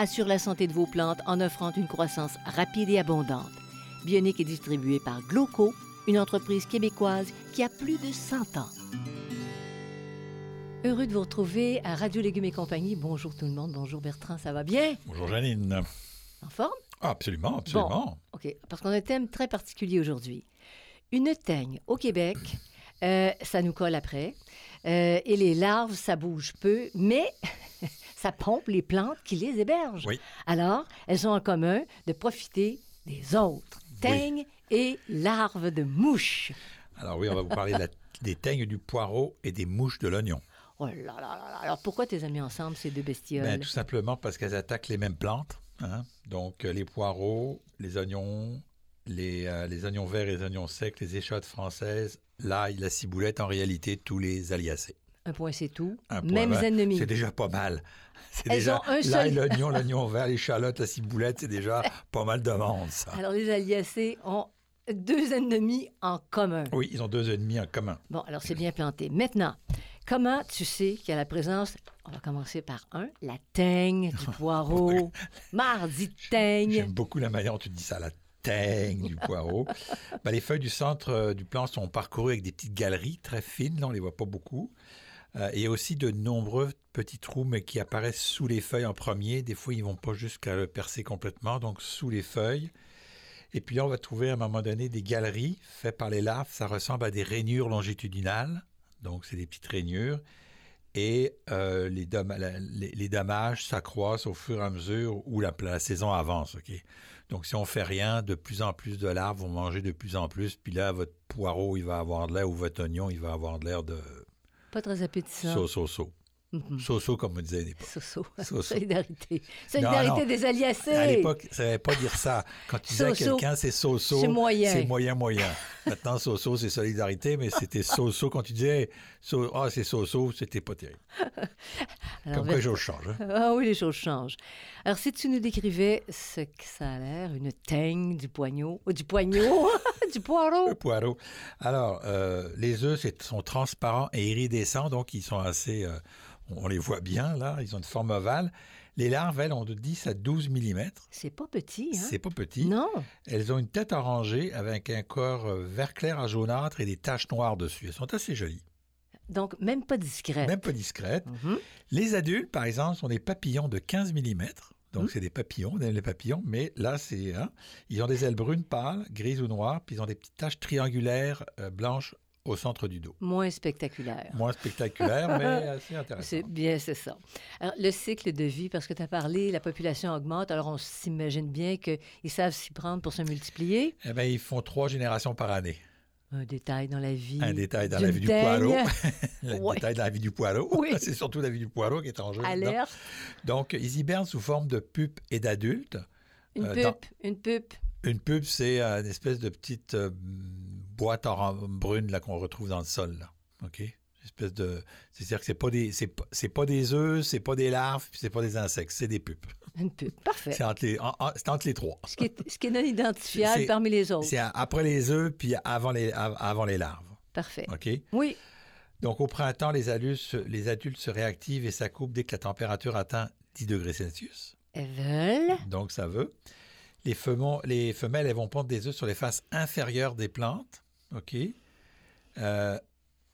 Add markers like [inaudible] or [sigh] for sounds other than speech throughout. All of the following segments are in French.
assure la santé de vos plantes en offrant une croissance rapide et abondante. Bionique est distribuée par Gloco, une entreprise québécoise qui a plus de 100 ans. Heureux de vous retrouver à Radio Légumes et compagnie. Bonjour tout le monde. Bonjour Bertrand, ça va bien? Bonjour Janine. En forme? Ah, absolument, absolument. OK, parce qu'on a un thème très particulier aujourd'hui. Une teigne au Québec, euh, ça nous colle après. Euh, et les larves, ça bouge peu, mais [laughs] ça pompe les plantes qui les hébergent. Oui. Alors, elles ont en commun de profiter des autres. Teignes et larves de mouches. Alors oui, on va vous parler de la- des teignes du poireau et des mouches de l'oignon. Oh là là là là. Alors, pourquoi tes amis ensemble, ces deux bestioles? Ben, tout simplement parce qu'elles attaquent les mêmes plantes. hein. Donc euh, les poireaux, les oignons, les, euh, les oignons verts et les oignons secs, les échottes françaises, l'ail, la ciboulette, en réalité, tous les aliacés. Un point, c'est tout. Un Mêmes ennemis. C'est déjà pas mal. C'est déjà un seul- l'ail, l'oignon, l'oignon vert, l'échalote, la ciboulette, c'est déjà [laughs] pas mal de monde, ça. Alors, les aliacés ont deux ennemis en commun. Oui, ils ont deux ennemis en commun. Bon, alors c'est bien planté. Maintenant, comment tu sais qu'il y a la présence, on va commencer par un, la teigne du [laughs] poireau. [laughs] Mardi teigne. J'aime beaucoup la manière dont tu dis ça, la teigne du poireau. Ben, les feuilles du centre euh, du plant sont parcourues avec des petites galeries très fines, là, on les voit pas beaucoup. Euh, et aussi de nombreux petits trous, mais qui apparaissent sous les feuilles en premier. Des fois, ils vont pas jusqu'à le percer complètement, donc sous les feuilles. Et puis on va trouver à un moment donné des galeries faites par les larves. Ça ressemble à des rainures longitudinales. Donc, c'est des petites rainures. Et euh, les, dommages s'accroissent au fur et à mesure où la, saison avance. Donc, si on fait rien, de plus en plus de larves vont manger de plus en plus. Puis là, votre poireau, il va avoir de l'air, ou votre oignon, il va avoir de l'air de Pas très appétissant. so-so-so. So-so, comme on disait à l'époque. So-so. Solidarité. Solidarité non. des aliacés. À l'époque, ça ne savait pas dire ça. Quand tu disais à So-so. quelqu'un, c'est so-so, C'est moyen. c'est moyen-moyen. Maintenant, so-so, c'est solidarité, mais c'était so-so. Quand tu disais, so- ah, c'est so-so, c'était pas terrible. [laughs] Alors, Comme quoi, les choses changent. hein. Ah oui, les choses changent. Alors, si tu nous décrivais ce que ça a l'air, une teigne du poigneau, ou du poigneau, du poireau. Le poireau. Alors, euh, les œufs sont transparents et iridescents, donc ils sont assez. euh, on les voit bien, là. Ils ont une forme ovale. Les larves, elles, ont de 10 à 12 mm. C'est pas petit, hein? C'est pas petit. Non. Elles ont une tête orangée avec un corps euh, vert clair à jaunâtre et des taches noires dessus. Elles sont assez jolies, Donc, même pas discrète. même pas discrètes. Mhm. Les adultes, par exemple, sont des papillons de 15 mm. Donc, Mhm. c'est des papillons, on aime les papillons, mais là, c'est. hein, ils ont des ailes brunes pâles, grises ou noires, puis ils ont des petites taches triangulaires euh, blanches au centre du dos. Moins spectaculaire. Moins spectaculaire, mais [laughs] assez intéressant. C'est bien, c'est ça. Alors, le cycle de vie, parce que tu as parlé, la population augmente, alors on s'imagine bien qu'ils savent s'y prendre pour se multiplier. Eh bien, ils font trois générations par année. Un détail dans la vie. Un détail dans la vie du poireau. Un [laughs] Ouais. détail dans la vie du poireau. Oui. [laughs] C'est surtout la vie du poireau qui est en jeu. Alerte. Donc, ils hibernent sous forme de pupe et d'adultes. Une Euh, pupe, dans- une pupe. Une pupe, c'est euh, une espèce de petite euh, boîte brune là qu'on retrouve dans le sol. Là. OK? Une espèce de. C'est-à-dire que c'est pas des. C'est pas, c'est pas des œufs, c'est pas des larves, puis c'est pas des insectes, c'est des pupes. Une pupe. Parfait. C'est entre les, en- en- c'est entre les trois. Ce qui est, ce qui est non identifiable parmi les autres. C'est après les œufs, puis avant les, av- avant les larves. Parfait. OK? Oui. Donc, au printemps, les adultes, se- les adultes se réactivent et s'accouplent dès que la température atteint 10 degrés Celsius. Elles veulent. Donc, ça veut. Les, femons- les femelles, elles vont pondre des œufs sur les faces inférieures des plantes. OK? Euh,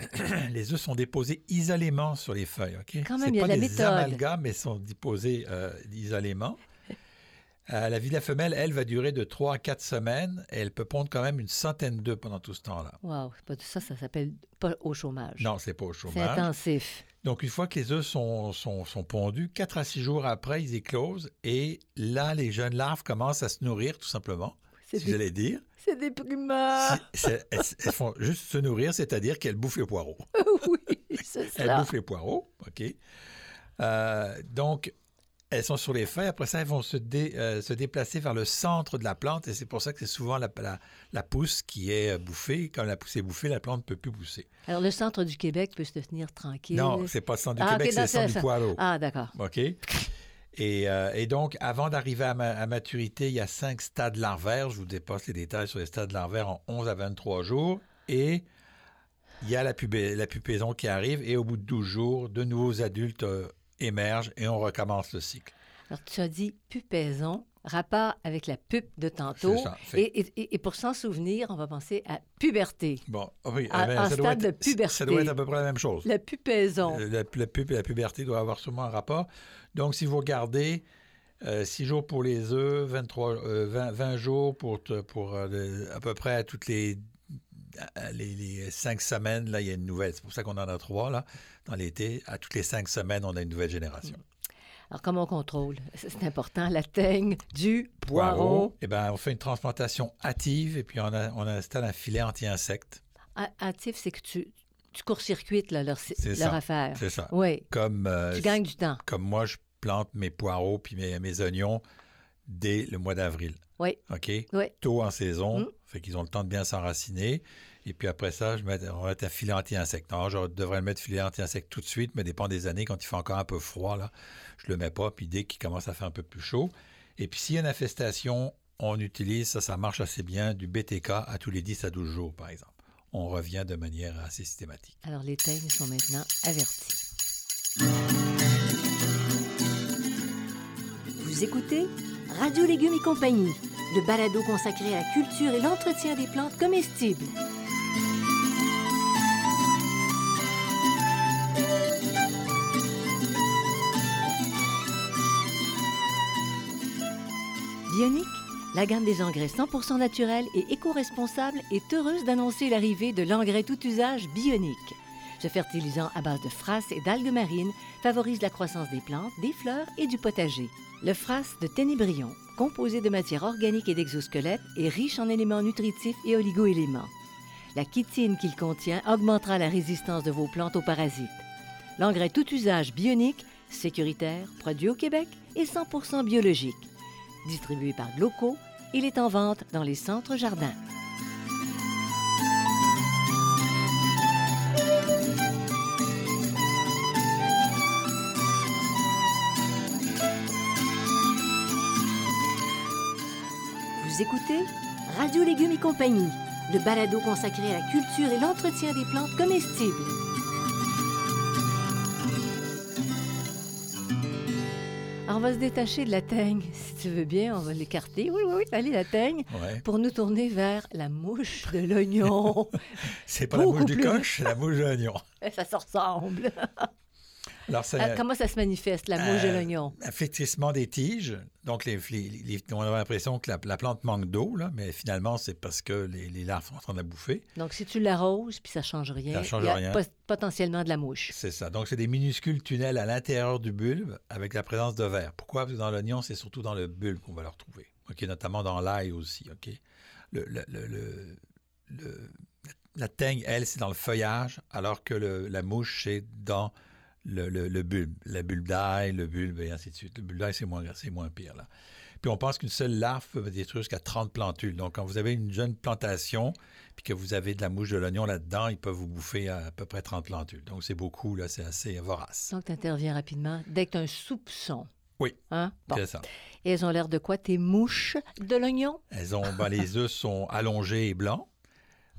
[clears throat] les œufs sont déposés isolément sur les feuilles. Ok, Quand même, C'est il y a pas de la des amalgames, mais sont déposés euh, isolément. Euh, la vie de la femelle, elle, va durer de 3 à 4 semaines et elle peut pondre quand même une centaine d'œufs pendant tout ce temps-là. Wow, c'est ça, ça s'appelle pas au chômage. Non, c'est pas au c'est chômage. intensif. Donc, une fois que les œufs sont, sont, sont pondus, 4 à 6 jours après, ils éclosent et là, les jeunes larves commencent à se nourrir, tout simplement, C'est si dé- j'allais dire. c'est déprimant. Si- c'est- elles, elles font juste se nourrir, c'est-à-dire qu'elles bouffent les poireaux. [laughs] oui, c'est Elles ça. bouffent les poireaux, OK. Euh, donc, elles sont sur les feuilles. Après ça, elles vont se, dé- euh, se déplacer vers le centre de la plante et c'est pour ça que c'est souvent la, la, la pousse qui est euh, bouffée. Quand la pousse est bouffée, la plante ne peut plus pousser. Alors, le centre du Québec peut se tenir tranquille. Non, c'est pas le centre du Ah, Québec, c'est le centre du poireau. Ah, d'accord. OK? Et, euh, et donc, avant d'arriver à, ma- à maturité, il y a cinq stades larvaires. Je vous dépasse les détails sur les stades larvaires en 11 à 23 jours. Et il y a la, la pupaison qui arrive. Et au bout de 12 jours, de nouveaux adultes euh, émergent et on recommence le cycle. Alors, tu as dit pupaison, rapport avec la pupe de tantôt. Ça. Et, et- et pour s'en souvenir, on va penser à puberté. Bon, ah oui, À- eh ben, en ça, doit stade être, de puberté. ça doit être à peu près la même chose. La pupaison. Euh, La, la pub et la puberté doivent avoir sûrement un rapport. Donc, si vous regardez, 6 jours pour les œufs, 23, euh, 20, 20 jours pour, pour euh, à peu près à toutes les, les cinq semaines, là, il y a une nouvelle. C'est pour ça qu'on en a trois, là, dans l'été. À toutes les cinq semaines, on a une nouvelle génération. Alors, comment on contrôle? C'est important. La teigne du poireau. Eh ben, on fait une transplantation hâtive et puis on, a- on installe un filet anti-insecte. A- Hâtif, c'est que tu, tu court-circuites leur, C'est leur ça. affaire. C'est ça. Oui, Comme, euh, tu gagnes du temps. comme moi, je plante mes poireaux puis mes, mes oignons dès le mois d'avril. Oui. OK? Oui. Tôt en saison, Mm. fait qu'ils ont le temps de bien s'enraciner. Et puis après ça, je mets, on va mettre un filet anti-insecte. Alors, je devrais le mettre filet anti-insecte tout de suite, mais dépend des années. Quand il fait encore un peu froid, là, je le mets pas. Puis dès qu'il commence à faire un peu plus chaud. Et puis s'il y a une infestation, on utilise, ça, ça marche assez bien, du BTK à tous les 10 à 12 jours, par exemple. On revient de manière assez systématique. Alors, les teignes sont maintenant avertis. Vous écoutez Radio Légumes et compagnie, le balado consacré à la culture et l'entretien des plantes comestibles. Bionic, la gamme des engrais 100% naturels et éco-responsables est heureuse d'annoncer l'arrivée de l'engrais tout usage Bionic. Ce fertilisant à base de frasse et d'algues marines favorise la croissance des plantes, des fleurs et du potager. Le frasse de Ténébrion, composé de matières organiques et d'exosquelettes, est riche en éléments nutritifs et oligoéléments. La chitine qu'il contient augmentera la résistance de vos plantes aux parasites. L'engrais tout usage bionique, sécuritaire, produit au Québec et 100% biologique. Distribué par Gloco, il est en vente dans les centres jardins. Vous écoutez Radio Légumes et compagnie, le balado consacré à la culture et l'entretien des plantes comestibles. On va se détacher de la teigne, [laughs] si tu veux bien, on va l'écarter. Oui, oui, oui, allez, la teigne, Ouais. pour nous tourner vers la mouche de l'oignon. [laughs] C'est pas la mouche du plus- coche, c'est la mouche de l'oignon. [laughs] ça se ressemble. Alors, Ah, Comment ça se manifeste, la mouche de Euh, l'oignon? un flétrissement des tiges. Donc, les, les- les- on a l'impression que la, la plante manque d'eau, mais finalement, c'est parce que les, les larves sont en train de la bouffer. Donc, si tu l'arroses, puis ça change rien, Ça change il y a rien. pot- potentiellement de la mouche. C'est ça. Donc, c'est des minuscules tunnels à l'intérieur du bulbe avec la présence de verre. Pourquoi? Parce que dans l'oignon, c'est surtout dans le bulbe qu'on va le retrouver. OK? Notamment dans l'ail aussi. OK? Le, le- le- le- le- la teigne, elle, c'est dans le feuillage, alors que le- la mouche, c'est dans le, le- le bulbe. La bulbe d'ail, le bulbe, et ainsi de suite. Le bulbe d'ail, c'est moins, moins pire, là. Puis on pense qu'une seule larve peut détruire jusqu'à 30 plantules. Donc, quand vous avez une jeune plantation, puis que vous avez de la mouche de l'oignon là-dedans, ils peuvent vous bouffer à, à peu près 30 plantules. Donc, c'est beaucoup, là, c'est assez vorace. Donc, tu interviens rapidement dès que tu as un soupçon. Oui. Hein? Bon. C'est ça. Et elles ont l'air de quoi, tes mouches de l'oignon? Elles ont, ben, les œufs sont allongés et blancs.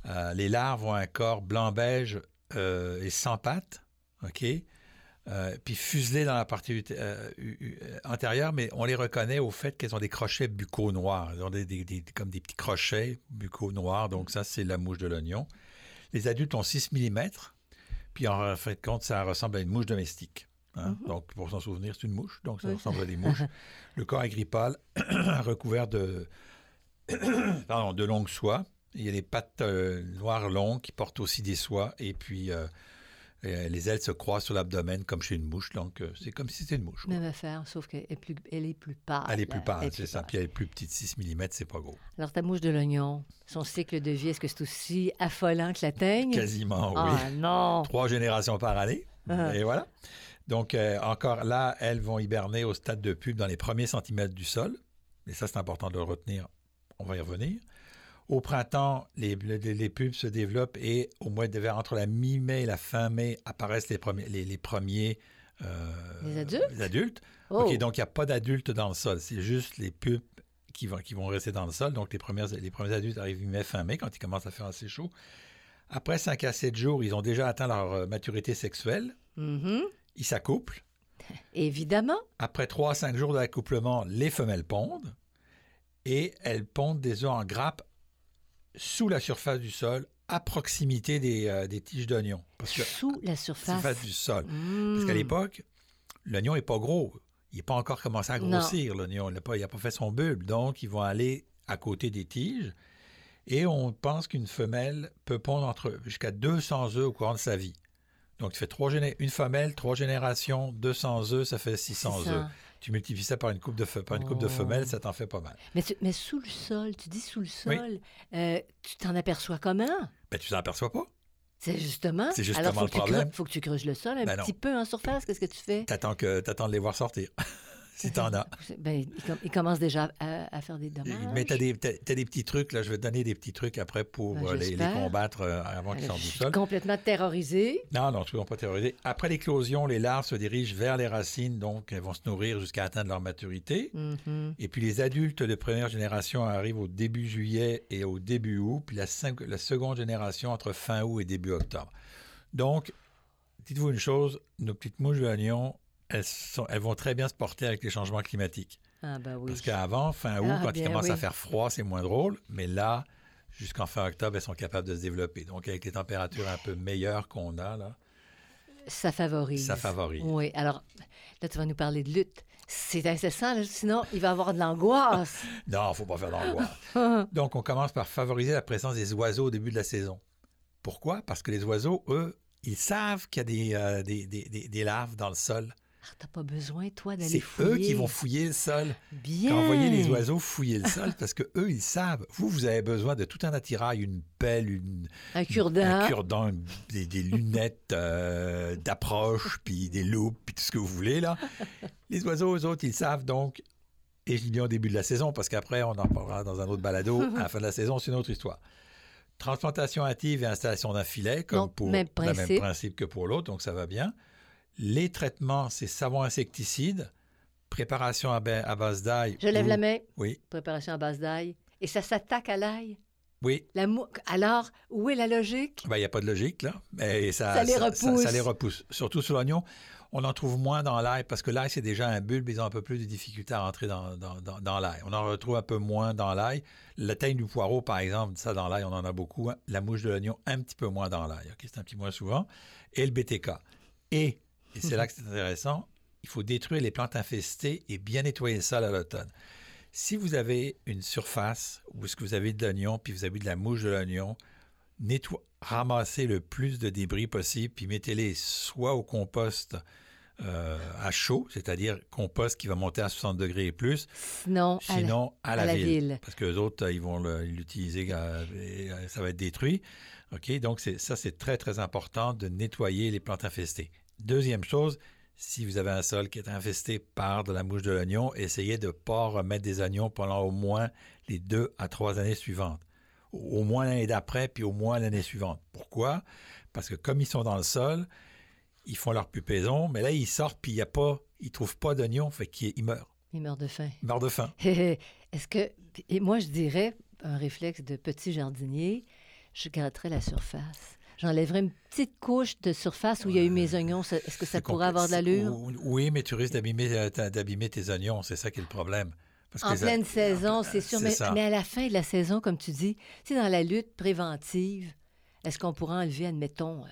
Euh, les larves ont un corps blanc-beige euh, et sans pattes. OK? Euh, puis fuselées dans la partie ut- euh, euh, antérieure, mais on les reconnaît au fait qu'elles ont des crochets buccaux noirs. Elles ont des, des- des- comme des petits crochets buccaux noirs. Donc, ça, c'est la mouche de l'oignon. Les adultes ont 6 mm. Puis en fin de compte, ça ressemble à une mouche domestique. hein. Mhm. Donc, pour s'en souvenir, c'est une mouche. Donc, ça Oui. ressemble à des mouches. [laughs] Le corps est gris pâle, recouvert de, [clears throat] pardon, de longues soies. Il y a des pattes euh, noires longues qui portent aussi des soies. Et puis, euh, euh, les ailes se croisent sur l'abdomen comme chez une mouche. Donc, euh, c'est comme si c'était une mouche. Même affaire, sauf qu'elle est plus, elle est plus pâle. Elle est plus pâle, est c'est ça. Puis elle est plus petite, 6 mm, c'est pas gros. Alors, ta mouche de l'oignon, son cycle de vie, est-ce que c'est aussi affolant que la teigne? Quasiment, oui. Ah non! [laughs] Trois générations par année. Ah. Et voilà. Donc, euh, encore là, elles vont hiberner au stade de pub dans les premiers centimètres du sol. Et ça, c'est important de le retenir. On va y revenir. Au printemps, les, les, les pubs se développent et au mois de vers entre la mi-mai et la fin mai apparaissent les premiers, les, les premiers euh, Les adultes? les adultes. Oh! Donc il n'y a pas d'adultes dans le sol. C'est juste les pubs qui vont, qui vont rester dans le sol. Donc les, premières, les premiers adultes arrivent mi-mai, fin mai, quand il commence à faire assez chaud. Après 5 à 7 jours, ils ont déjà atteint leur euh, maturité sexuelle. Mhm. Ils s'accouplent. [laughs] Évidemment. Après 3 à 5 jours d'accouplement, les femelles pondent. Et elles pondent des œufs en grappe sous la surface du sol, à proximité des, euh, des tiges d'oignon. Sous la surface. surface du sol. Parce qu'à l'époque, l'oignon n'est pas gros. Il n'est pas encore commencé à grossir, l'oignon. Il n'a pas, pas fait son bulbe. Donc, ils vont aller à côté des tiges. Et on pense qu'une femelle peut pondre entre jusqu'à 200 œufs au courant de sa vie. Donc, tu fais trois une femelle, trois générations, 200 œufs, ça fait 600 C'est ça. œufs. Tu multiplies ça par une coupe de, par une coupe de Oh. femelles, ça t'en fait pas mal. Mais, tu- mais sous le sol, tu dis sous le Oui. sol, euh, tu t'en aperçois comment? Ben, tu t'en aperçois pas. C'est justement. C'est justement Alors, faut le problème. creuses- faut que tu creuses le sol un Ben non. petit peu en surface. Qu'est-ce que tu fais? T'attends, que, t'attends de les voir sortir. [laughs] si t'en as. Ben, il, com- il commence déjà à, à faire des dommages. Mais tu as des, t'as- t'as des petits trucs, là, je vais te donner des petits trucs après pour Ben, euh, les, combattre euh, avant qu'ils sortent je du suis sol. complètement terrorisée. Non, non, toujours pas terrorisé. Après l'éclosion, les larves se dirigent vers les racines, donc elles vont se nourrir jusqu'à atteindre leur maturité. Mhm. Et puis les adultes de première génération arrivent au début juillet et au début août, puis la, cinq- la seconde génération entre fin août et début octobre. Donc, dites-vous une chose, nos petites mouches de l'oignon, elles, sont- elles vont très bien se porter avec les changements climatiques. Ah, ben oui. Parce qu'avant, fin août, Ah, quand il bien commence à faire froid, c'est moins drôle. Mais là, jusqu'en fin octobre, elles sont capables de se développer. Donc, avec les températures un peu meilleures qu'on a, là, Ça favorise. ça favorise. Oui. Alors, là, tu vas nous parler de lutte. C'est incessant, là, sinon, il va y avoir de l'angoisse. [laughs] Non, il ne faut pas faire d'angoisse. [laughs] Donc, on commence par favoriser la présence des oiseaux au début de la saison. Pourquoi? Parce que les oiseaux, eux, ils savent qu'il y a des, euh, des, des- des- des larves dans le sol. Ah, T'as pas besoin, toi, d'aller C'est fouiller. eux qui vont fouiller le sol. Bien. Quand vous voyez les oiseaux fouiller le sol, parce que eux, ils savent. Vous, vous avez besoin de tout un attirail, une pelle, une, Un cure-dent. Des, des lunettes euh, d'approche, puis des loupes, puis tout ce que vous voulez, là. Les oiseaux, eux autres, ils savent donc, et je dis au début de la saison, parce qu'après, on en parlera dans un autre balado, [laughs] à la fin de la saison, c'est une autre histoire. Transplantation active et installation d'un filet, comme Donc, pour le même principe que pour l'autre, donc ça va bien. Les traitements, c'est savon insecticide, préparation à, ba- à base d'ail. Je lève ou- la main. Oui, Préparation à base d'ail. Et ça s'attaque à l'ail? oui. La mou- Alors, où est la logique? Ben, Il n'y a pas de logique, là. Mais ça, Ça les Ça, repousse. ça les repousse. Surtout sur l'oignon. On en trouve moins dans l'ail parce que l'ail, c'est déjà un bulbe. Ils ont un peu plus de difficultés à rentrer dans, dans, dans- dans l'ail. On en retrouve un peu moins dans l'ail. La teigne du poireau, par exemple, ça, dans l'ail, on en a beaucoup. hein. La mouche de l'oignon, un petit peu moins dans l'ail. OK? C'est un petit moins souvent. Et le BTK. Et, et c'est là que c'est intéressant, il faut détruire les plantes infestées et bien nettoyer sol à l'automne. Si vous avez une surface où est-ce que vous avez de l'oignon, puis vous avez de la mouche de l'oignon, ramassez le plus de débris possible, puis mettez-les soit au compost euh, à chaud, c'est-à-dire compost qui va monter à 60 degrés et plus, Sinon, à la- sinon à la, à la ville. ville. Parce que les autres, ils vont l'utiliser, euh, et, euh, ça va être détruit. OK? Donc, ça, c'est très, très important de nettoyer les plantes infestées. Deuxième chose, si vous avez un sol qui est infesté par de la mouche de l'oignon, essayez de ne pas remettre des oignons pendant au moins les deux à trois années suivantes. Au moins l'année d'après, puis au moins l'année suivante. Pourquoi? Parce que comme ils sont dans le sol, ils font leur pupaison, mais là, ils sortent, puis il y a pas, ils trouvent pas d'oignons, fait qu'ils ils meurent. il meurt de faim. Ils meurent de faim. [laughs] Est-ce que. Et moi, je dirais, un réflexe de petit jardinier, je gratterais la surface. J'enlèverais une petite couche de surface où il y a eu mes oignons. Est-ce que ça pourrait avoir de l'allure? Ou- Oui, mais tu risques d'abîmer, euh, d'abîmer tes oignons. C'est ça qui est le problème. Parce En pleine saison, c'est sûr. Mais, à la fin de la saison, comme tu dis, c'est dans la lutte préventive. Est-ce qu'on pourrait enlever, admettons, euh,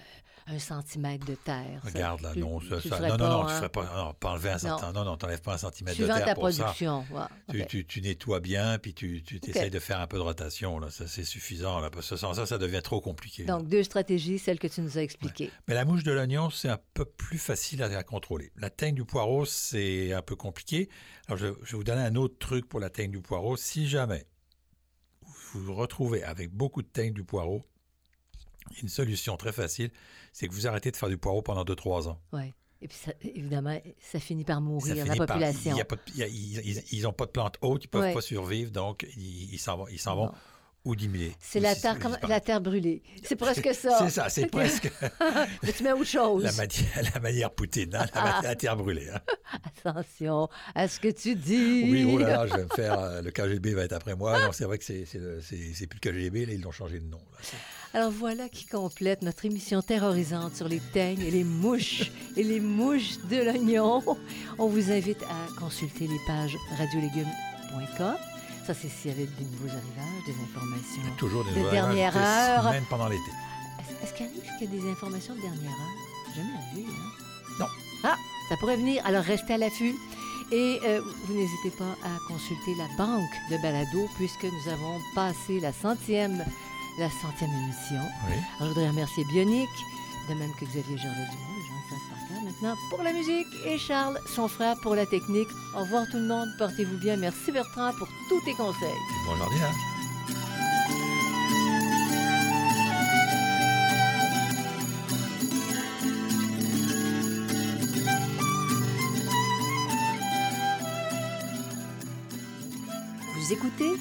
un centimètre de terre? ça? Regarde là, non, ça, ça- non, non, pas, non, tu ne ferais pas, non, pas enlever un centimètre, non, non, t'enlèves pas un centimètre Suivant de terre ta pour ça. production. ouais, Tu, ok. tu- tu nettoies bien, puis tu, tu essayes de faire un peu de rotation, là, ça c'est suffisant, là, parce que sans ça, ça devient trop compliqué. Donc, deux stratégies, celles que tu nous as expliquées. Mais la mouche de l'oignon, c'est un peu plus facile à, à contrôler. La teigne du poireau, c'est un peu compliqué. Alors, je, je vais vous donner un autre truc pour la teigne du poireau. Si jamais vous vous retrouvez avec beaucoup de teigne du poireau, une solution très facile, c'est que vous arrêtez de faire du poireau pendant 2-3 ans. Ouais. Et puis, ça- évidemment, ça finit par mourir, la finit population. il y a pas de- il y a- ils- n'ont pas de plantes hautes, ils ne peuvent Ouais. pas survivre, donc ils s'en vont, ils s'en vont ou diminuer. C'est la terre, comme- la terre brûlée. [laughs] C'est presque ça. C'est ça, [laughs] c'est presque Mais tu mets autre chose. la manière, [laughs] la manière Poutine, hein, la, Ah. la terre brûlée. hein. Attention à ce que tu dis. Oui, oh là là, je vais me faire. euh, le KGB va être après moi. Non, c'est vrai que c'est, c'est, le- c'est- c'est plus le KGB, là, ils l'ont changé de nom. là. Alors voilà qui complète notre émission terrorisante sur les teignes et les mouches et les mouches de l'oignon. On vous invite à consulter les pages radiolégumes.com. Ça, c'est s'il y avait des nouveaux arrivages, des informations. Il y a toujours des De dernière heure. Même pendant l'été. Est-ce, qu'il arrive qu'il y a des informations de dernière heure? Jamais arrivé, hein? Non. Ah, ça pourrait venir. Alors restez à l'affût. Et euh, vous n'hésitez pas à consulter la banque de balado puisque nous avons passé la centième, la centième émission. Oui. Alors, je voudrais remercier Bionic, de même que Xavier Gervais-Dumont, les gens savent par cœur maintenant pour la musique et Charles, son frère, pour la technique. Au revoir tout le monde, portez-vous bien. Merci Bertrand pour tous tes conseils. Bon jardinage. Vous écoutez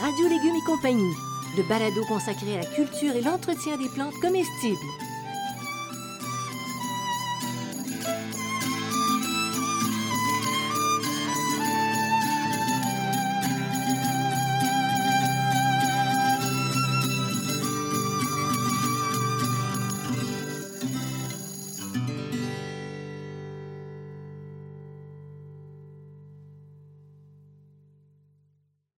Radio Légumes et compagnie, le balado consacré à la culture et l'entretien des plantes comestibles.